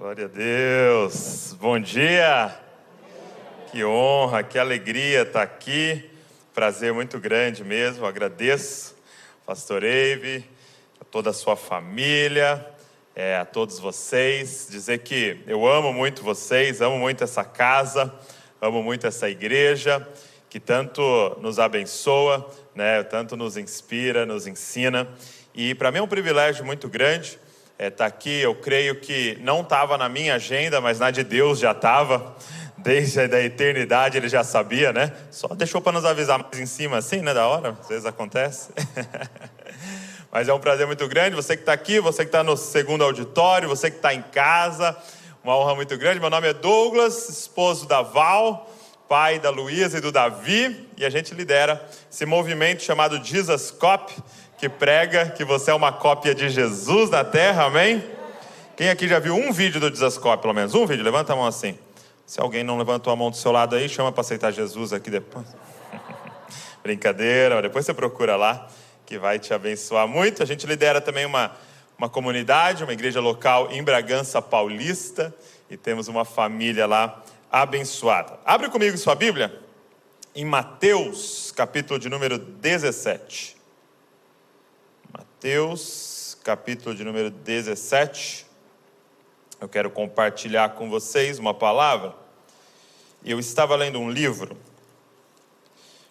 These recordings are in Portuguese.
Glória a Deus. Bom dia. Que honra, que alegria estar aqui. Prazer muito grande mesmo. Agradeço, Pastor Eive, a toda a sua família, é, a todos vocês. Dizer que eu amo muito vocês, amo muito essa casa, amo muito essa igreja, que tanto nos abençoa, né, tanto nos inspira, nos ensina. E para mim é um privilégio muito grande está é, tá aqui. Eu creio que não estava na minha agenda, mas na de Deus já estava. Desde a eternidade ele já sabia, né? Só deixou para nos avisar mais em cima, assim, né? Da hora, às vezes acontece. mas é um prazer muito grande. Você que está aqui, você que está no segundo auditório, você que está em casa, uma honra muito grande. Meu nome é Douglas, esposo da Val, pai da Luísa e do Davi, e a gente lidera esse movimento chamado Jesus Cop que prega que você é uma cópia de Jesus na terra, amém? Quem aqui já viu um vídeo do Desascope, pelo menos? Um vídeo? Levanta a mão assim. Se alguém não levantou a mão do seu lado aí, chama para aceitar Jesus aqui depois. Brincadeira, depois você procura lá, que vai te abençoar muito. A gente lidera também uma, uma comunidade, uma igreja local em Bragança Paulista, e temos uma família lá abençoada. Abre comigo sua Bíblia em Mateus, capítulo de número 17. Mateus, capítulo de número 17. Eu quero compartilhar com vocês uma palavra. Eu estava lendo um livro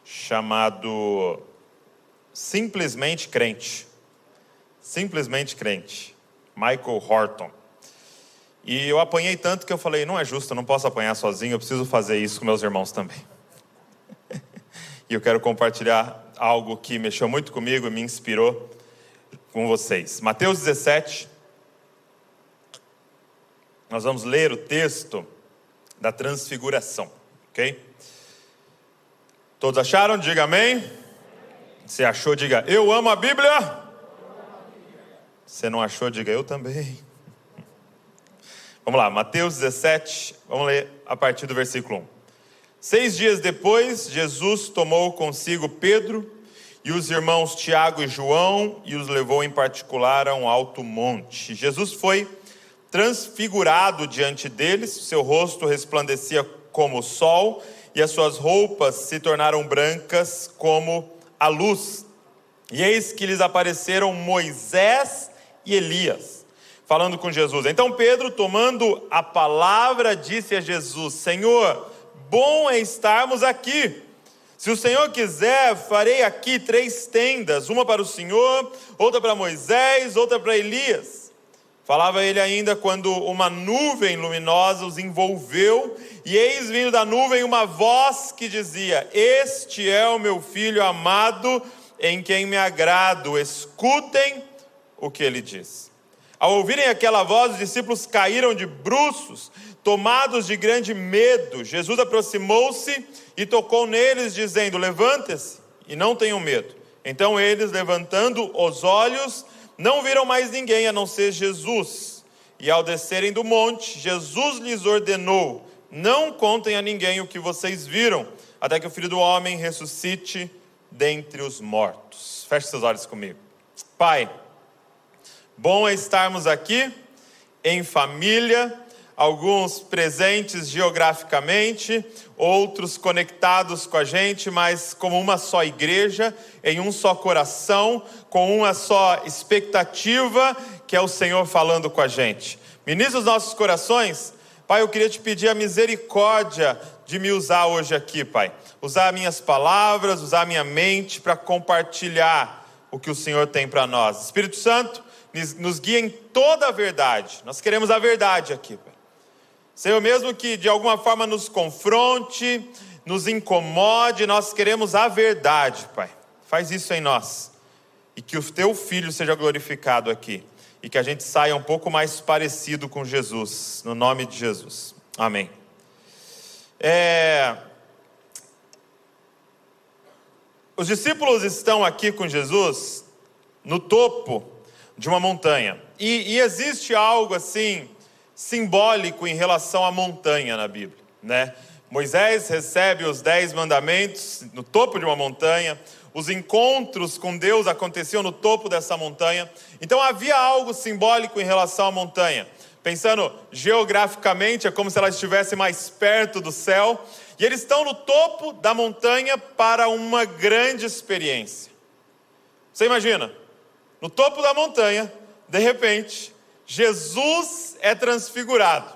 chamado Simplesmente Crente. Simplesmente Crente. Michael Horton. E eu apanhei tanto que eu falei: não é justo, eu não posso apanhar sozinho, eu preciso fazer isso com meus irmãos também. e eu quero compartilhar algo que mexeu muito comigo e me inspirou com vocês. Mateus 17. Nós vamos ler o texto da transfiguração, ok? Todos acharam? Diga amém. Se achou, diga eu amo a Bíblia. Se não achou, diga eu também. Vamos lá, Mateus 17, vamos ler a partir do versículo 1. Seis dias depois, Jesus tomou consigo Pedro, e os irmãos Tiago e João e os levou em particular a um alto monte. Jesus foi transfigurado diante deles, seu rosto resplandecia como o sol e as suas roupas se tornaram brancas como a luz. E eis que lhes apareceram Moisés e Elias, falando com Jesus. Então Pedro, tomando a palavra, disse a Jesus: Senhor, bom é estarmos aqui. Se o Senhor quiser, farei aqui três tendas: uma para o Senhor, outra para Moisés, outra para Elias. Falava ele ainda quando uma nuvem luminosa os envolveu, e eis vindo da nuvem uma voz que dizia: Este é o meu filho amado, em quem me agrado, escutem o que ele diz. Ao ouvirem aquela voz, os discípulos caíram de bruços, tomados de grande medo. Jesus aproximou-se e tocou neles, dizendo: Levante-se e não tenham medo. Então eles, levantando os olhos, não viram mais ninguém a não ser Jesus. E ao descerem do monte, Jesus lhes ordenou: Não contem a ninguém o que vocês viram, até que o filho do homem ressuscite dentre os mortos. Feche seus olhos comigo. Pai, bom é estarmos aqui em família alguns presentes geograficamente, outros conectados com a gente, mas como uma só igreja, em um só coração, com uma só expectativa, que é o Senhor falando com a gente. Ministra os nossos corações. Pai, eu queria te pedir a misericórdia de me usar hoje aqui, Pai. Usar minhas palavras, usar minha mente para compartilhar o que o Senhor tem para nós. Espírito Santo, nos guia em toda a verdade. Nós queremos a verdade aqui, Pai. Senhor, mesmo que de alguma forma nos confronte, nos incomode, nós queremos a verdade, Pai. Faz isso em nós. E que o teu filho seja glorificado aqui. E que a gente saia um pouco mais parecido com Jesus. No nome de Jesus. Amém. É... Os discípulos estão aqui com Jesus no topo de uma montanha. E, e existe algo assim simbólico em relação à montanha na Bíblia, né? Moisés recebe os dez mandamentos no topo de uma montanha, os encontros com Deus aconteciam no topo dessa montanha, então havia algo simbólico em relação à montanha. pensando geograficamente, é como se ela estivesse mais perto do céu. E eles estão no topo da montanha para uma grande experiência. Você imagina? No topo da montanha, de repente, Jesus é transfigurado.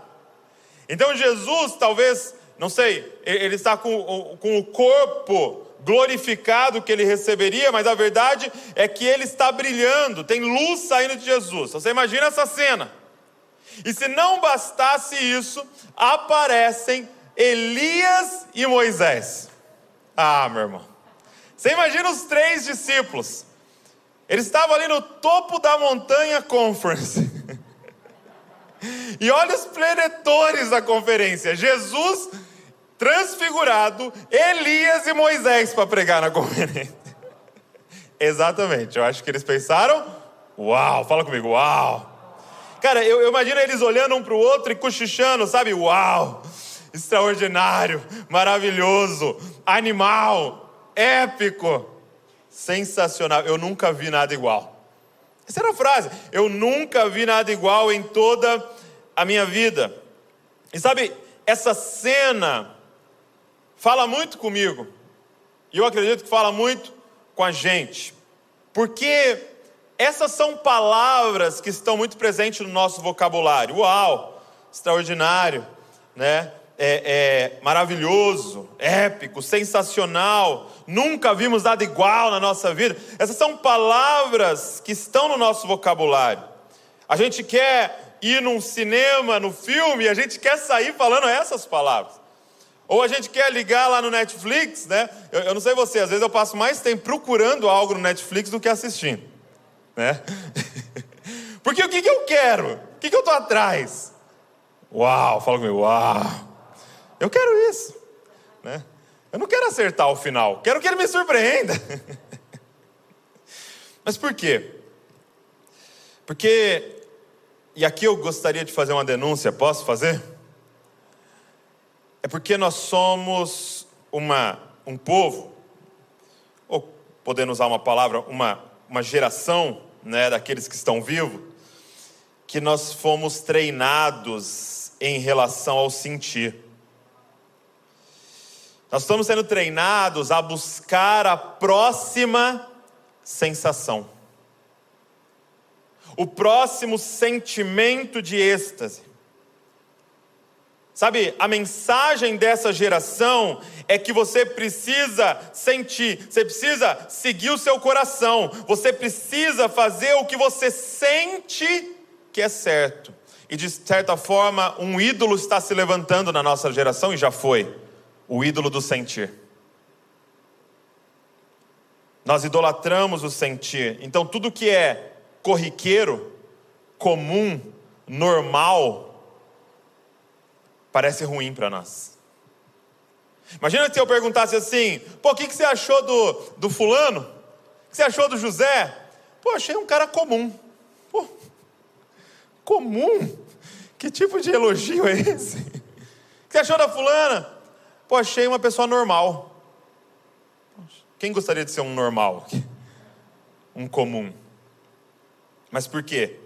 Então Jesus, talvez, não sei, ele está com, com o corpo glorificado que ele receberia, mas a verdade é que ele está brilhando, tem luz saindo de Jesus. Você imagina essa cena? E se não bastasse isso, aparecem Elias e Moisés. Ah, meu irmão. Você imagina os três discípulos. Eles estavam ali no topo da montanha conference. E olha os plenetores da conferência. Jesus transfigurado, Elias e Moisés para pregar na conferência. Exatamente, eu acho que eles pensaram, uau, fala comigo, uau. Cara, eu, eu imagino eles olhando um para o outro e cochichando, sabe, uau, extraordinário, maravilhoso, animal, épico, sensacional, eu nunca vi nada igual. Essa era a frase, eu nunca vi nada igual em toda a minha vida. E sabe, essa cena fala muito comigo, e eu acredito que fala muito com a gente, porque essas são palavras que estão muito presentes no nosso vocabulário. Uau, extraordinário, né? É, é, maravilhoso, épico, sensacional, nunca vimos nada igual na nossa vida. Essas são palavras que estão no nosso vocabulário. A gente quer ir num cinema, no filme, a gente quer sair falando essas palavras. Ou a gente quer ligar lá no Netflix, né? Eu, eu, não sei você, às vezes eu passo mais tempo procurando algo no Netflix do que assistindo, né? Porque o que, que eu quero? O que, que eu estou atrás? Uau, fala comigo, uau. Eu quero isso, né? Eu não quero acertar o final, quero que ele me surpreenda. Mas por quê? Porque, e aqui eu gostaria de fazer uma denúncia, posso fazer? é porque nós somos uma, um povo, ou podendo usar uma palavra, uma, uma geração né, daqueles que estão vivos, que nós fomos treinados em relação ao sentir. Nós estamos sendo treinados a buscar a próxima sensação, o próximo sentimento de êxtase. Sabe, a mensagem dessa geração é que você precisa sentir, você precisa seguir o seu coração, você precisa fazer o que você sente que é certo. E de certa forma, um ídolo está se levantando na nossa geração e já foi o ídolo do sentir. Nós idolatramos o sentir. Então, tudo que é corriqueiro, comum, normal, parece ruim para nós. Imagina se eu perguntasse assim: pô, o que, que você achou do, do fulano? O que você achou do José? Pô, achei um cara comum. Pô, comum? Que tipo de elogio é esse? O que você achou da fulana? Pô, achei uma pessoa normal. Quem gostaria de ser um normal? Um comum. Mas por quê?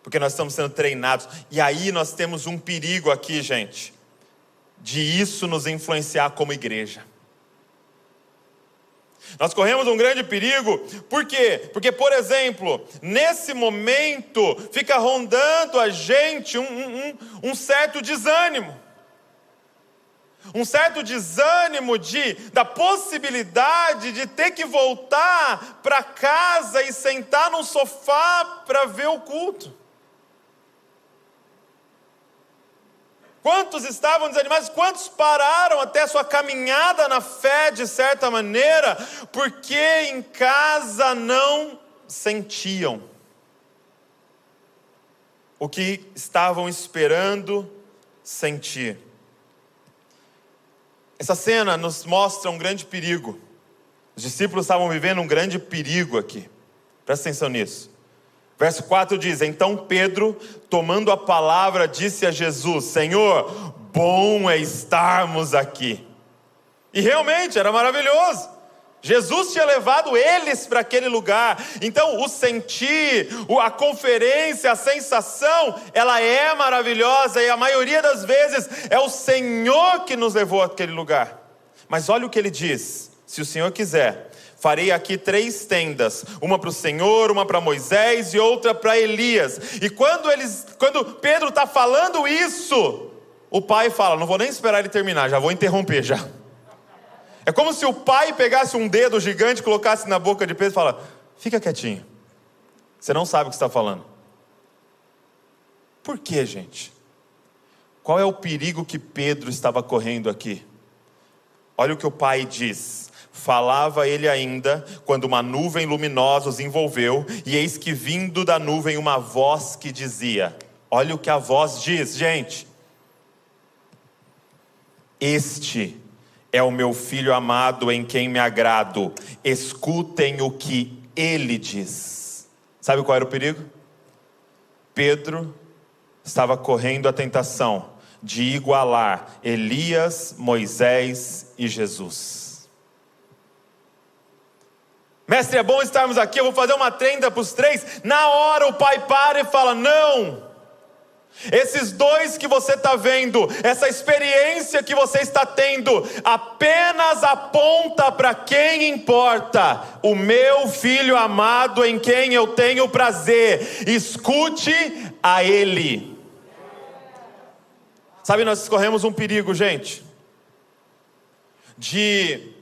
porque nós estamos sendo treinados. E aí nós temos um perigo aqui, gente, de isso nos influenciar como igreja. Nós corremos um grande perigo, por quê? Porque, por exemplo, nesse momento fica rondando a gente um, um, um certo desânimo. Um certo desânimo de, da possibilidade de ter que voltar para casa e sentar no sofá para ver o culto. Quantos estavam desanimados? Quantos pararam até sua caminhada na fé de certa maneira, porque em casa não sentiam o que estavam esperando sentir? Essa cena nos mostra um grande perigo. Os discípulos estavam vivendo um grande perigo aqui. Presta atenção nisso. Verso 4 diz: Então Pedro, tomando a palavra, disse a Jesus: Senhor, bom é estarmos aqui. E realmente era maravilhoso. Jesus tinha levado eles para aquele lugar. Então, o sentir, a conferência, a sensação, ela é maravilhosa e a maioria das vezes é o Senhor que nos levou àquele lugar. Mas olha o que ele diz: se o Senhor quiser, farei aqui três tendas, uma para o Senhor, uma para Moisés e outra para Elias. E quando eles, quando Pedro está falando isso, o pai fala: não vou nem esperar ele terminar, já vou interromper já. É como se o pai pegasse um dedo gigante, colocasse na boca de Pedro e fala: fica quietinho. Você não sabe o que está falando. Por que, gente? Qual é o perigo que Pedro estava correndo aqui? Olha o que o pai diz. Falava ele ainda, quando uma nuvem luminosa os envolveu, e eis que vindo da nuvem uma voz que dizia: Olha o que a voz diz, gente. Este é o meu filho amado em quem me agrado. Escutem o que ele diz. Sabe qual era o perigo? Pedro estava correndo a tentação de igualar Elias, Moisés e Jesus. Mestre, é bom estarmos aqui, eu vou fazer uma trenda para os três. Na hora o pai para e fala: Não, esses dois que você está vendo, essa experiência que você está tendo, apenas aponta para quem importa, o meu filho amado em quem eu tenho prazer. Escute a Ele. Sabe, nós corremos um perigo, gente, de,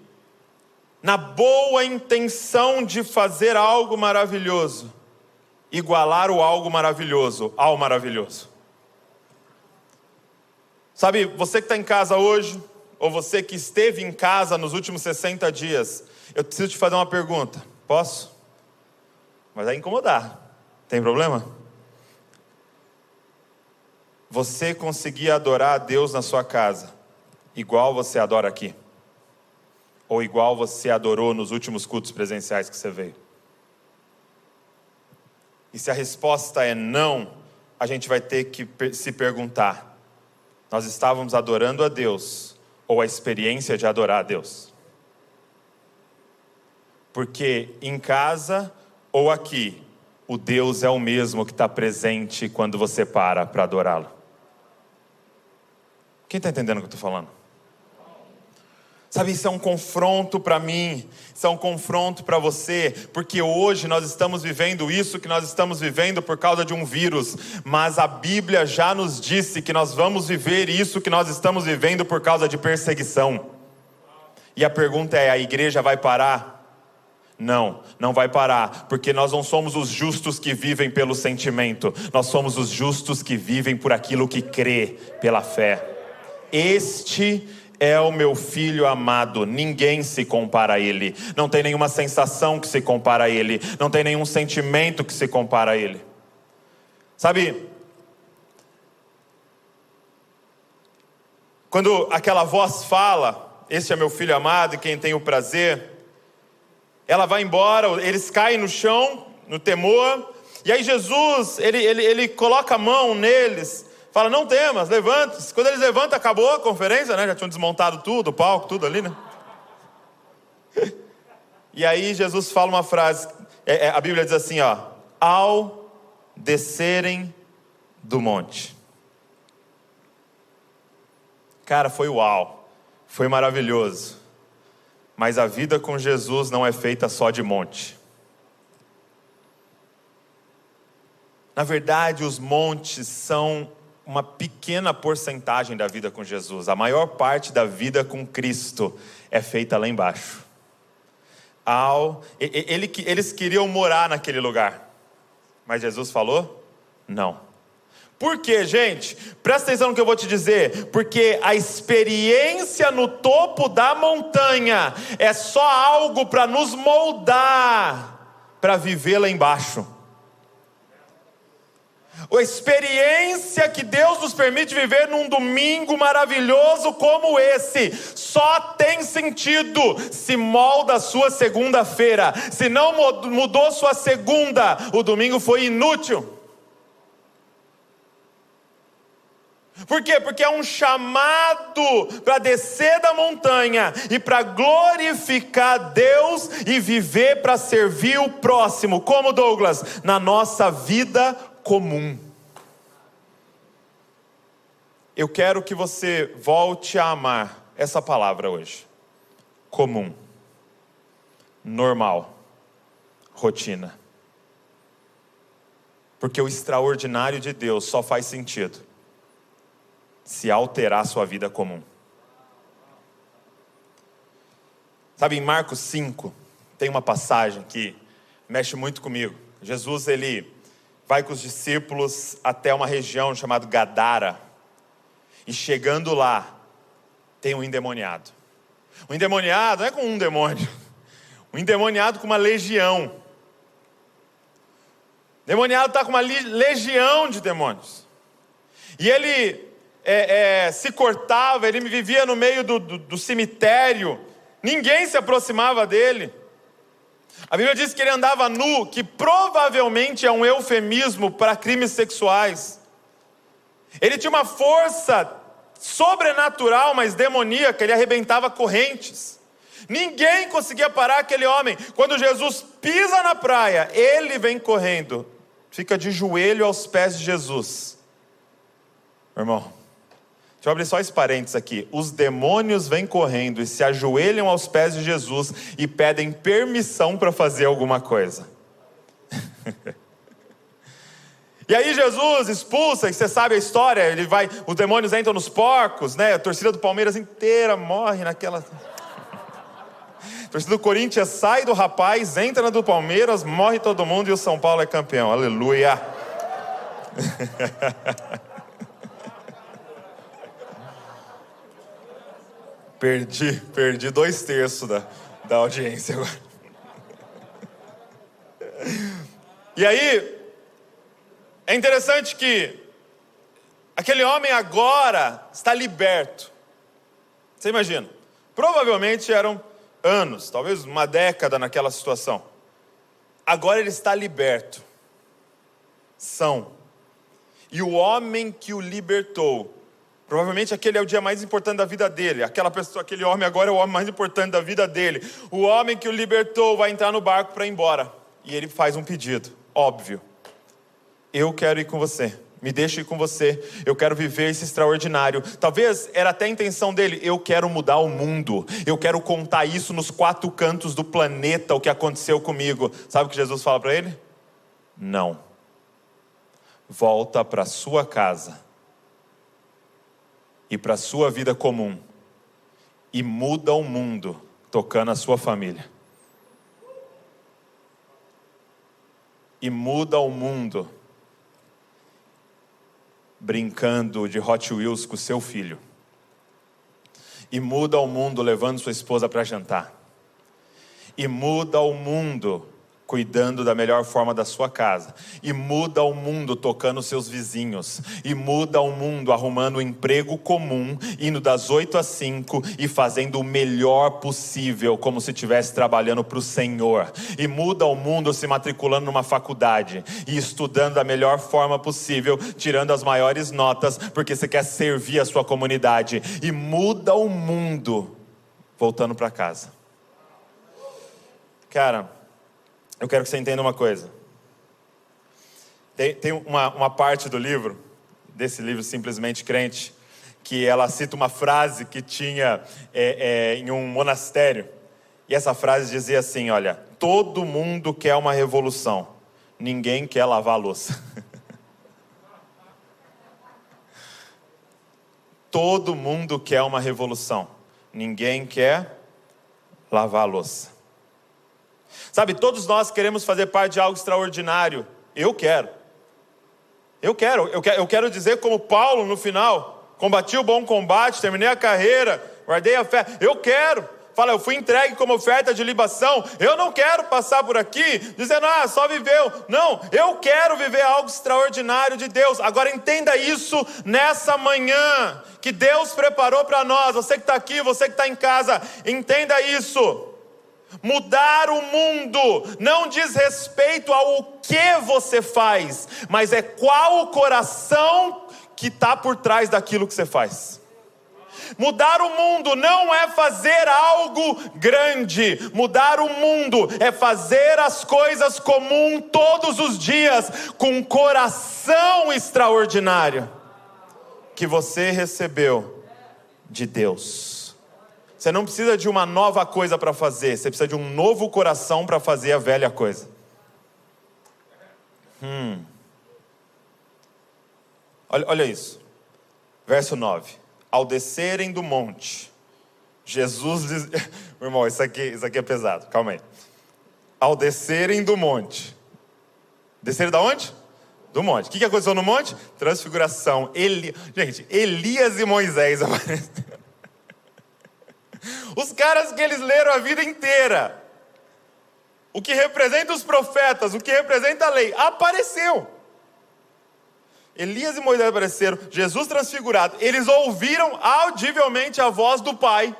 na boa intenção de fazer algo maravilhoso, igualar o algo maravilhoso ao maravilhoso. Sabe, você que está em casa hoje, ou você que esteve em casa nos últimos 60 dias, eu preciso te fazer uma pergunta. Posso? Mas vai incomodar. Tem problema? Você conseguia adorar a Deus na sua casa, igual você adora aqui? Ou igual você adorou nos últimos cultos presenciais que você veio? E se a resposta é não, a gente vai ter que se perguntar: nós estávamos adorando a Deus ou a experiência de adorar a Deus. Porque em casa ou aqui, o Deus é o mesmo que está presente quando você para para adorá-lo. Quem está entendendo o que eu estou falando? Sabe, isso é um confronto para mim, isso é um confronto para você, porque hoje nós estamos vivendo isso que nós estamos vivendo por causa de um vírus, mas a Bíblia já nos disse que nós vamos viver isso que nós estamos vivendo por causa de perseguição. E a pergunta é: a igreja vai parar? Não, não vai parar, porque nós não somos os justos que vivem pelo sentimento, nós somos os justos que vivem por aquilo que crê, pela fé. Este é o meu filho amado, ninguém se compara a ele, não tem nenhuma sensação que se compara a ele, não tem nenhum sentimento que se compara a ele. Sabe, quando aquela voz fala, Este é meu filho amado e quem tem o prazer, ela vai embora, eles caem no chão, no temor, e aí Jesus, ele, ele, ele coloca a mão neles, Fala, não temas, levante-se. Quando eles levantam, acabou a conferência, né? Já tinham desmontado tudo, o palco, tudo ali, né? E aí Jesus fala uma frase, é, é, a Bíblia diz assim, ó, ao descerem do monte. Cara, foi uau, foi maravilhoso. Mas a vida com Jesus não é feita só de monte. Na verdade, os montes são uma pequena porcentagem da vida com Jesus. A maior parte da vida com Cristo é feita lá embaixo. Ao, ele, eles queriam morar naquele lugar, mas Jesus falou: não. Por quê, gente? Presta atenção no que eu vou te dizer. Porque a experiência no topo da montanha é só algo para nos moldar para viver lá embaixo a experiência que Deus nos permite viver num domingo maravilhoso como esse, só tem sentido se molda a sua segunda-feira. Se não mudou sua segunda, o domingo foi inútil. Por quê? Porque é um chamado para descer da montanha e para glorificar Deus e viver para servir o próximo. Como Douglas? Na nossa vida comum. Eu quero que você volte a amar essa palavra hoje. Comum. Normal. Rotina. Porque o extraordinário de Deus só faz sentido se alterar sua vida comum. Sabe, em Marcos 5, tem uma passagem que mexe muito comigo. Jesus, ele vai com os discípulos até uma região chamada Gadara. E chegando lá, tem um endemoniado. O endemoniado não é com um demônio. O endemoniado com uma legião. O demoniado está com uma legião de demônios. E ele é, é, se cortava, ele vivia no meio do, do, do cemitério, ninguém se aproximava dele. A Bíblia diz que ele andava nu, que provavelmente é um eufemismo para crimes sexuais. Ele tinha uma força sobrenatural, mas demoníaca, ele arrebentava correntes. Ninguém conseguia parar aquele homem. Quando Jesus pisa na praia, ele vem correndo, fica de joelho aos pés de Jesus. Irmão, Deixa eu abrir só esse parênteses aqui. Os demônios vêm correndo e se ajoelham aos pés de Jesus e pedem permissão para fazer alguma coisa. e aí Jesus expulsa, e você sabe a história, ele vai, os demônios entram nos porcos, né? A torcida do Palmeiras inteira morre naquela. A torcida do Corinthians sai do rapaz, entra na do Palmeiras, morre todo mundo e o São Paulo é campeão. Aleluia. Perdi, perdi dois terços da, da audiência agora. E aí, é interessante que aquele homem agora está liberto. Você imagina? Provavelmente eram anos, talvez uma década naquela situação. Agora ele está liberto. São. E o homem que o libertou Provavelmente aquele é o dia mais importante da vida dele. Aquela pessoa, aquele homem agora é o homem mais importante da vida dele. O homem que o libertou vai entrar no barco para ir embora. E ele faz um pedido, óbvio. Eu quero ir com você. Me deixe ir com você. Eu quero viver esse extraordinário. Talvez era até a intenção dele. Eu quero mudar o mundo. Eu quero contar isso nos quatro cantos do planeta, o que aconteceu comigo. Sabe o que Jesus fala para ele? Não. Volta para sua casa e para a sua vida comum e muda o mundo tocando a sua família. E muda o mundo brincando de Hot Wheels com seu filho. E muda o mundo levando sua esposa para jantar. E muda o mundo cuidando da melhor forma da sua casa, e muda o mundo tocando seus vizinhos, e muda o mundo arrumando um emprego comum, indo das 8 às 5 e fazendo o melhor possível, como se estivesse trabalhando para o Senhor, e muda o mundo se matriculando numa faculdade e estudando da melhor forma possível, tirando as maiores notas, porque você quer servir a sua comunidade, e muda o mundo voltando para casa. Cara, eu quero que você entenda uma coisa. Tem, tem uma, uma parte do livro, desse livro Simplesmente Crente, que ela cita uma frase que tinha é, é, em um monastério. E essa frase dizia assim: Olha, todo mundo quer uma revolução, ninguém quer lavar a louça. todo mundo quer uma revolução, ninguém quer lavar a louça. Sabe, todos nós queremos fazer parte de algo extraordinário. Eu quero. Eu quero. Eu quero, dizer, como Paulo no final: combati o bom combate, terminei a carreira, guardei a fé. Eu quero. Fala, eu fui entregue como oferta de libação. Eu não quero passar por aqui dizendo, ah, só viveu. Não, eu quero viver algo extraordinário de Deus. Agora entenda isso nessa manhã que Deus preparou para nós. Você que está aqui, você que está em casa, entenda isso. Mudar o mundo não diz respeito ao que você faz, mas é qual o coração que está por trás daquilo que você faz. Mudar o mundo não é fazer algo grande. Mudar o mundo é fazer as coisas comum todos os dias com um coração extraordinário que você recebeu de Deus. Você não precisa de uma nova coisa para fazer, você precisa de um novo coração para fazer a velha coisa. Hum. Olha, olha isso. Verso 9. Ao descerem do monte, Jesus. Meu irmão, isso aqui, isso aqui é pesado, calma aí. Ao descerem do monte. Descerem da onde? Do monte. O que, que aconteceu no monte? Transfiguração. Eli... Gente, Elias e Moisés apareceram. Os caras que eles leram a vida inteira. O que representa os profetas, o que representa a lei, apareceu. Elias e Moisés apareceram, Jesus transfigurado. Eles ouviram audivelmente a voz do Pai.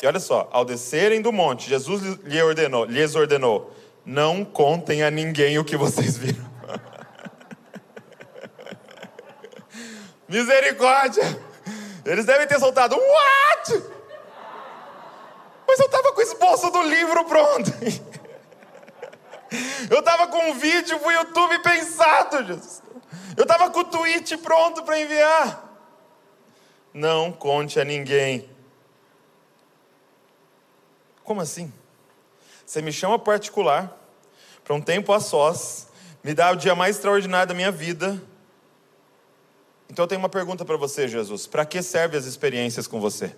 E olha só, ao descerem do monte, Jesus lhe ordenou, lhes ordenou: não contem a ninguém o que vocês viram. Misericórdia! Eles devem ter soltado, what? Mas eu estava com o esboço do livro pronto. Eu estava com um vídeo para o YouTube pensado, Jesus. Eu estava com o tweet pronto para enviar. Não conte a ninguém. Como assim? Você me chama particular, para um tempo a sós, me dá o dia mais extraordinário da minha vida. Então eu tenho uma pergunta para você, Jesus: para que servem as experiências com você?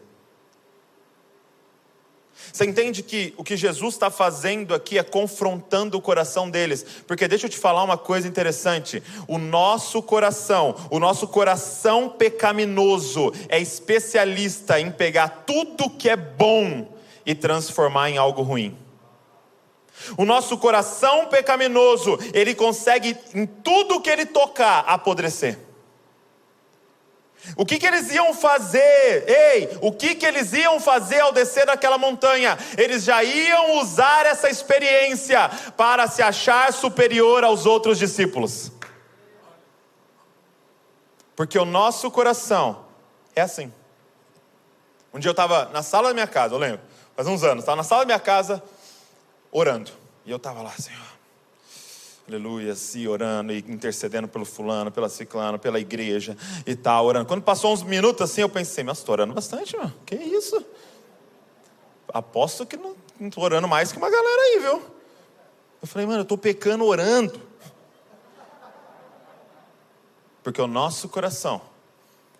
Você entende que o que Jesus está fazendo aqui é confrontando o coração deles? Porque deixa eu te falar uma coisa interessante: o nosso coração, o nosso coração pecaminoso, é especialista em pegar tudo que é bom e transformar em algo ruim. O nosso coração pecaminoso, ele consegue em tudo que ele tocar apodrecer. O que, que eles iam fazer? Ei, o que, que eles iam fazer ao descer daquela montanha? Eles já iam usar essa experiência para se achar superior aos outros discípulos. Porque o nosso coração é assim. Um dia eu estava na sala da minha casa, eu lembro, faz uns anos, estava na sala da minha casa orando. E eu estava lá, Senhor aleluia, assim, orando e intercedendo pelo fulano, pela ciclano, pela igreja e tal, orando. Quando passou uns minutos assim, eu pensei, mas estou orando bastante, mano, que isso? Aposto que não estou orando mais que uma galera aí, viu? Eu falei, mano, eu estou pecando orando. Porque o nosso coração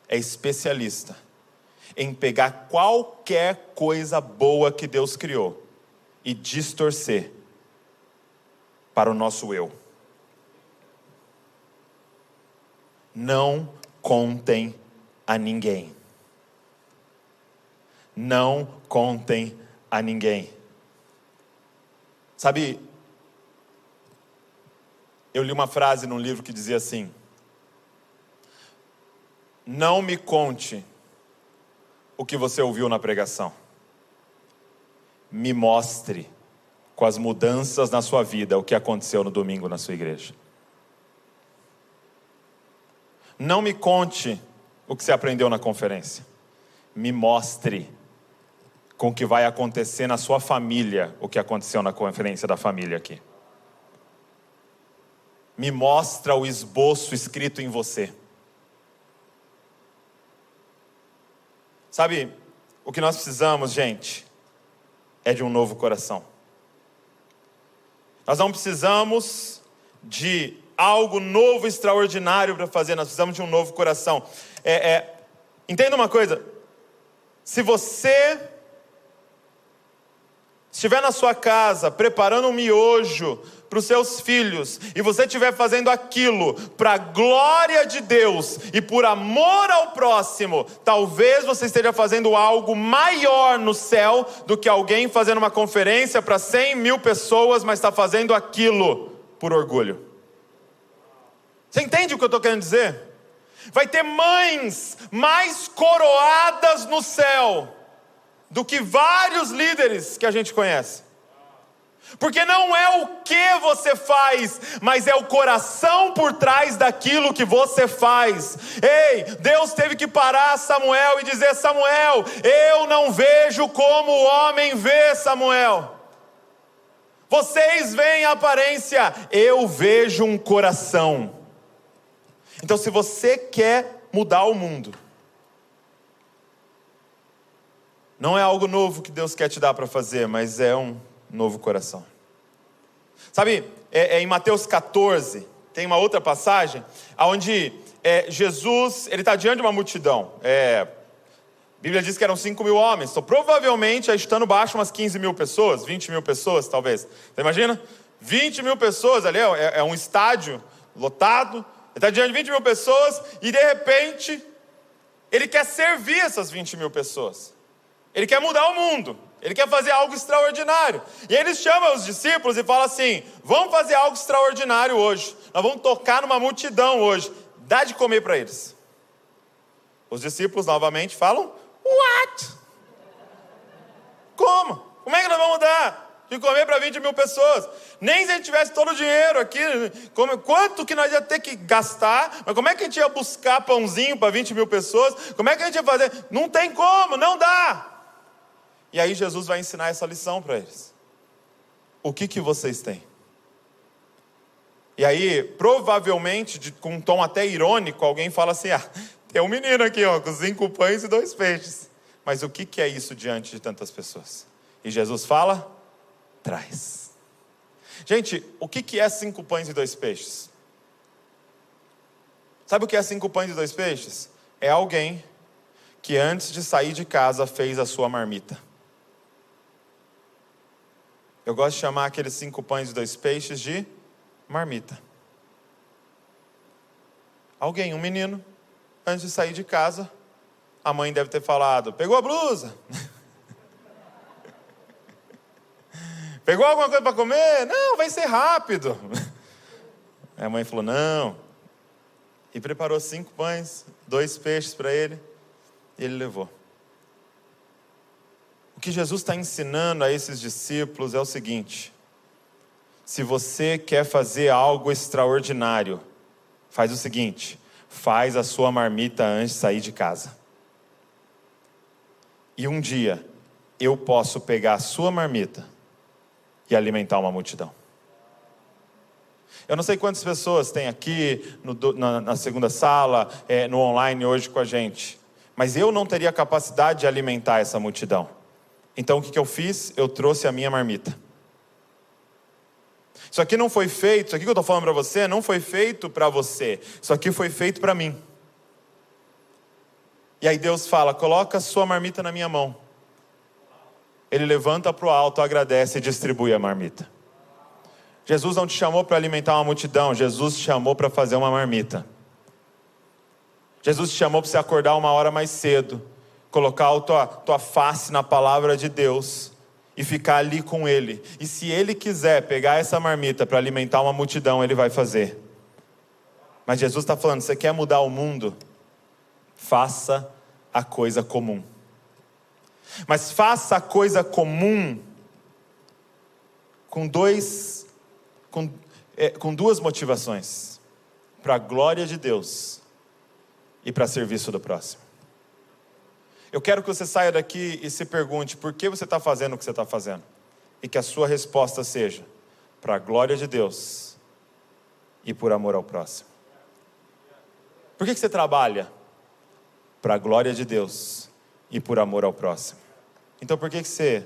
é especialista em pegar qualquer coisa boa que Deus criou e distorcer para o nosso eu. Não contem a ninguém. Não contem a ninguém. Sabe, eu li uma frase num livro que dizia assim: Não me conte o que você ouviu na pregação, me mostre com as mudanças na sua vida, o que aconteceu no domingo na sua igreja. Não me conte o que você aprendeu na conferência. Me mostre com o que vai acontecer na sua família, o que aconteceu na conferência da família aqui. Me mostra o esboço escrito em você. Sabe, o que nós precisamos, gente, é de um novo coração. Nós não precisamos de algo novo, extraordinário para fazer, nós precisamos de um novo coração. É, é, entenda uma coisa: se você estiver na sua casa preparando um miojo para os seus filhos e você estiver fazendo aquilo para a glória de Deus e por amor ao próximo, talvez você esteja fazendo algo maior no céu do que alguém fazendo uma conferência para 100 mil pessoas, mas está fazendo aquilo por orgulho. Você entende o que eu estou querendo dizer? Vai ter mães mais coroadas no céu do que vários líderes que a gente conhece. Porque não é o que você faz, mas é o coração por trás daquilo que você faz. Ei, Deus teve que parar Samuel e dizer: Samuel, eu não vejo como o homem vê, Samuel. Vocês veem a aparência, eu vejo um coração. Então, se você quer mudar o mundo, não é algo novo que Deus quer te dar para fazer, mas é um novo coração. Sabe, é, é em Mateus 14, tem uma outra passagem, onde é, Jesus, ele está diante de uma multidão. É, a Bíblia diz que eram 5 mil homens, então provavelmente, aí estando baixo, umas 15 mil pessoas, 20 mil pessoas, talvez. Você imagina? 20 mil pessoas ali, é, é um estádio lotado, ele está diante de 20 mil pessoas, e de repente, ele quer servir essas 20 mil pessoas. Ele quer mudar o mundo. Ele quer fazer algo extraordinário. E ele chama os discípulos e fala assim: Vamos fazer algo extraordinário hoje. Nós vamos tocar numa multidão hoje. Dá de comer para eles. Os discípulos novamente falam: What? Como? Como é que nós vamos dar de comer para 20 mil pessoas? Nem se a gente tivesse todo o dinheiro aqui, quanto que nós ia ter que gastar? Mas como é que a gente ia buscar pãozinho para 20 mil pessoas? Como é que a gente ia fazer? Não tem como, não dá. E aí Jesus vai ensinar essa lição para eles. O que que vocês têm? E aí, provavelmente, de, com um tom até irônico, alguém fala assim: ah, tem um menino aqui, ó, com cinco pães e dois peixes. Mas o que, que é isso diante de tantas pessoas? E Jesus fala: traz. Gente, o que, que é cinco pães e dois peixes? Sabe o que é cinco pães e dois peixes? É alguém que antes de sair de casa fez a sua marmita. Eu gosto de chamar aqueles cinco pães e dois peixes de marmita. Alguém, um menino, antes de sair de casa, a mãe deve ter falado: pegou a blusa? Pegou alguma coisa para comer? Não, vai ser rápido. a mãe falou: não. E preparou cinco pães, dois peixes para ele, e ele levou que Jesus está ensinando a esses discípulos é o seguinte: se você quer fazer algo extraordinário, faz o seguinte, faz a sua marmita antes de sair de casa. E um dia eu posso pegar a sua marmita e alimentar uma multidão. Eu não sei quantas pessoas tem aqui no, na, na, segunda sala, é, no online hoje com a gente, mas eu não teria capacidade de alimentar essa multidão. Então o que, que eu fiz? Eu trouxe a minha marmita. Isso aqui não foi feito, isso aqui que eu estou falando para você, não foi feito para você. Isso aqui foi feito para mim. E aí Deus fala: coloca a sua marmita na minha mão. Ele levanta para o alto, agradece e distribui a marmita. Jesus não te chamou para alimentar uma multidão, Jesus te chamou para fazer uma marmita. Jesus te chamou para você acordar uma hora mais cedo colocar a tua, tua face na palavra de Deus e ficar ali com Ele. E se Ele quiser pegar essa marmita para alimentar uma multidão, Ele vai fazer. Mas Jesus está falando: você quer mudar o mundo? Faça a coisa comum. Mas faça a coisa comum com dois, com, é, com duas motivações: para a glória de Deus e para serviço do próximo. Eu quero que você saia daqui e se pergunte por que você está fazendo o que você está fazendo. E que a sua resposta seja para a glória de Deus e por amor ao próximo. Por que, que você trabalha? Para a glória de Deus e por amor ao próximo. Então por que, que você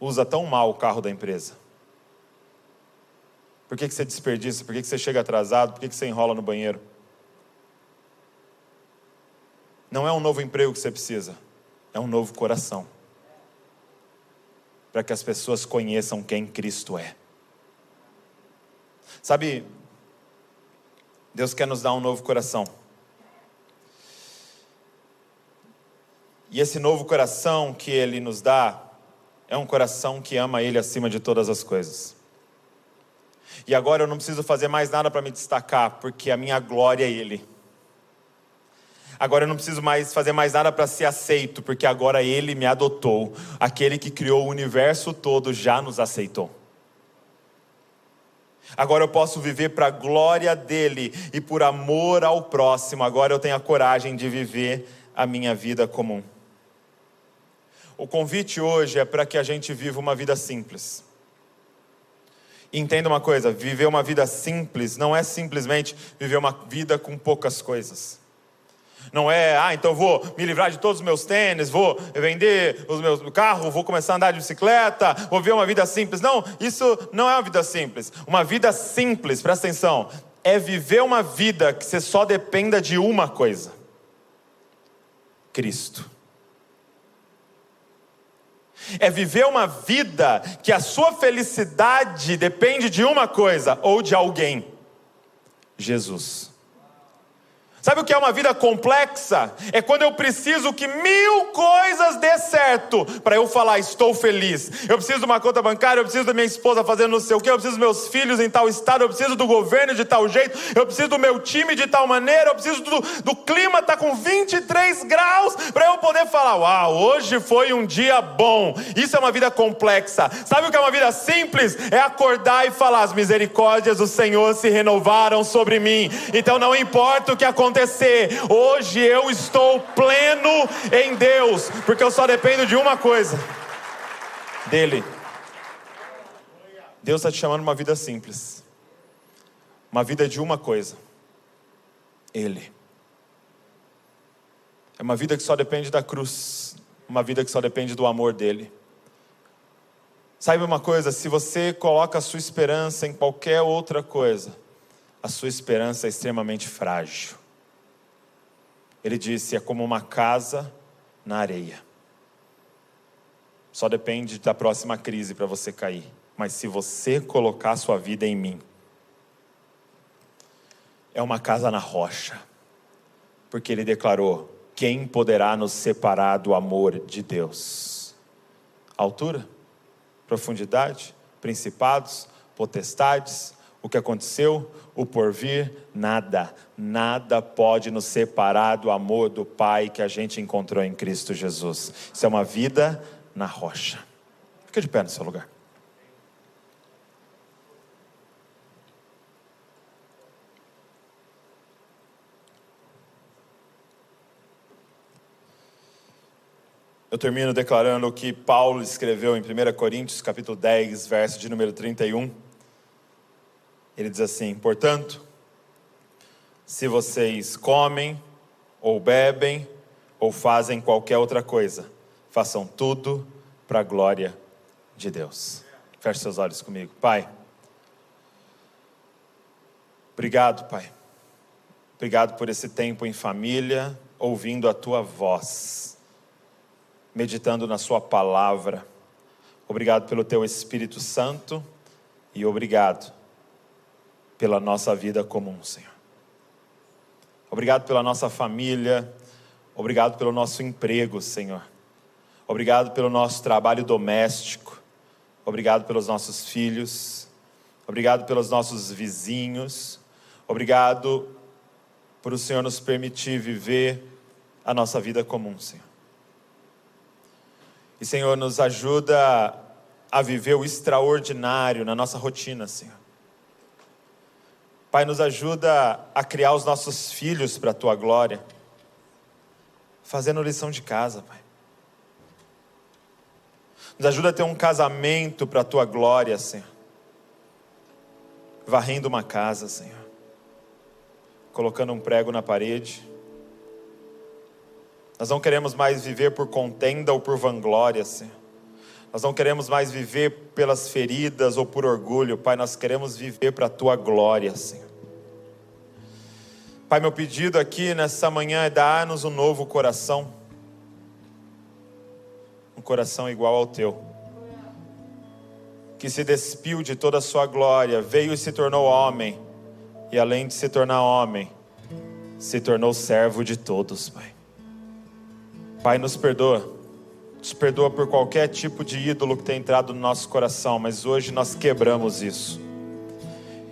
usa tão mal o carro da empresa? Por que, que você desperdiça? Por que, que você chega atrasado? Por que, que você enrola no banheiro? Não é um novo emprego que você precisa, é um novo coração. Para que as pessoas conheçam quem Cristo é. Sabe, Deus quer nos dar um novo coração. E esse novo coração que Ele nos dá é um coração que ama Ele acima de todas as coisas. E agora eu não preciso fazer mais nada para me destacar, porque a minha glória é Ele. Agora eu não preciso mais fazer mais nada para ser aceito, porque agora Ele me adotou. Aquele que criou o universo todo já nos aceitou. Agora eu posso viver para a glória dele e por amor ao próximo. Agora eu tenho a coragem de viver a minha vida comum. O convite hoje é para que a gente viva uma vida simples. entenda uma coisa: viver uma vida simples não é simplesmente viver uma vida com poucas coisas. Não é, ah, então vou me livrar de todos os meus tênis, vou vender os meus carros, vou começar a andar de bicicleta, vou viver uma vida simples. Não, isso não é uma vida simples. Uma vida simples, presta atenção, é viver uma vida que você só dependa de uma coisa: Cristo. É viver uma vida que a sua felicidade depende de uma coisa ou de alguém: Jesus. Sabe o que é uma vida complexa? É quando eu preciso que mil coisas dê certo para eu falar, estou feliz. Eu preciso de uma conta bancária, eu preciso da minha esposa fazendo não sei o que, eu preciso dos meus filhos em tal estado, eu preciso do governo de tal jeito, eu preciso do meu time de tal maneira, eu preciso do, do clima tá com 23 graus para eu poder falar, uau, hoje foi um dia bom. Isso é uma vida complexa. Sabe o que é uma vida simples? É acordar e falar, as misericórdias do Senhor se renovaram sobre mim. Então não importa o que aconteça acontecer. Hoje eu estou pleno em Deus, porque eu só dependo de uma coisa: dele. Deus está te chamando uma vida simples, uma vida de uma coisa: Ele. É uma vida que só depende da cruz, uma vida que só depende do amor dele. Saiba uma coisa: se você coloca a sua esperança em qualquer outra coisa, a sua esperança é extremamente frágil. Ele disse: é como uma casa na areia. Só depende da próxima crise para você cair. Mas se você colocar sua vida em mim, é uma casa na rocha. Porque ele declarou: quem poderá nos separar do amor de Deus? Altura? Profundidade? Principados? Potestades? O que aconteceu? O porvir? Nada. Nada pode nos separar do amor do Pai que a gente encontrou em Cristo Jesus. Isso é uma vida na rocha. Fica de pé no seu lugar. Eu termino declarando o que Paulo escreveu em 1 Coríntios, capítulo 10, verso de número 31. Ele diz assim: portanto, se vocês comem, ou bebem, ou fazem qualquer outra coisa, façam tudo para a glória de Deus. Feche seus olhos comigo. Pai, obrigado, Pai. Obrigado por esse tempo em família, ouvindo a tua voz, meditando na Sua palavra. Obrigado pelo teu Espírito Santo e obrigado pela nossa vida comum, Senhor. Obrigado pela nossa família, obrigado pelo nosso emprego, Senhor. Obrigado pelo nosso trabalho doméstico, obrigado pelos nossos filhos, obrigado pelos nossos vizinhos, obrigado por o Senhor nos permitir viver a nossa vida comum, Senhor. E, Senhor, nos ajuda a viver o extraordinário na nossa rotina, Senhor. Pai, nos ajuda a criar os nossos filhos para a tua glória, fazendo lição de casa, Pai. Nos ajuda a ter um casamento para a tua glória, Senhor. Varrendo uma casa, Senhor. Colocando um prego na parede. Nós não queremos mais viver por contenda ou por vanglória, Senhor. Nós não queremos mais viver pelas feridas ou por orgulho, Pai. Nós queremos viver para a tua glória, Senhor. Pai, meu pedido aqui nessa manhã é dar-nos um novo coração, um coração igual ao teu, que se despiu de toda a sua glória, veio e se tornou homem, e além de se tornar homem, se tornou servo de todos, Pai. Pai, nos perdoa, nos perdoa por qualquer tipo de ídolo que tenha entrado no nosso coração, mas hoje nós quebramos isso.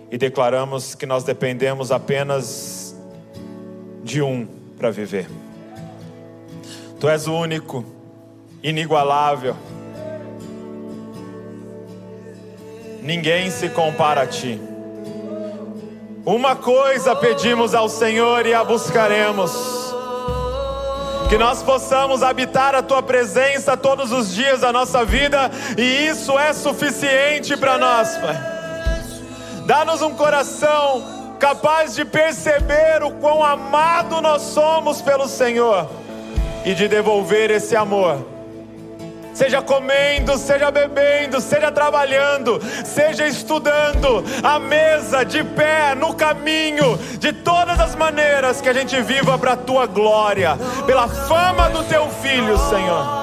E declaramos que nós dependemos apenas de um para viver. Tu és o único, inigualável. Ninguém se compara a ti. Uma coisa pedimos ao Senhor e a buscaremos: que nós possamos habitar a Tua presença todos os dias da nossa vida, e isso é suficiente para nós, Pai. Dá-nos um coração capaz de perceber o quão amado nós somos pelo Senhor e de devolver esse amor seja comendo, seja bebendo, seja trabalhando, seja estudando, à mesa, de pé, no caminho, de todas as maneiras que a gente viva para a tua glória, pela fama do teu filho, Senhor.